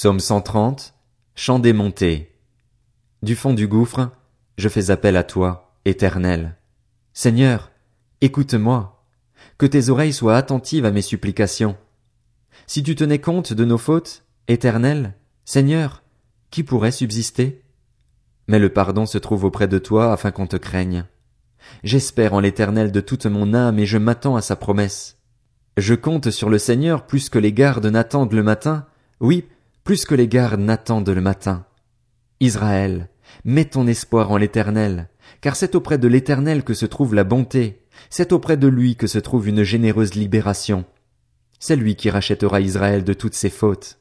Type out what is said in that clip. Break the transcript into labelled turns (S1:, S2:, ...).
S1: Psaume 130, Chant des montées. Du fond du gouffre, je fais appel à toi, éternel. Seigneur, écoute-moi. Que tes oreilles soient attentives à mes supplications. Si tu tenais compte de nos fautes, éternel, Seigneur, qui pourrait subsister? Mais le pardon se trouve auprès de toi afin qu'on te craigne. J'espère en l'éternel de toute mon âme et je m'attends à sa promesse. Je compte sur le Seigneur plus que les gardes n'attendent le matin, oui, plus que les gardes n'attendent le matin. Israël, mets ton espoir en l'éternel, car c'est auprès de l'éternel que se trouve la bonté, c'est auprès de lui que se trouve une généreuse libération. C'est lui qui rachètera Israël de toutes ses fautes.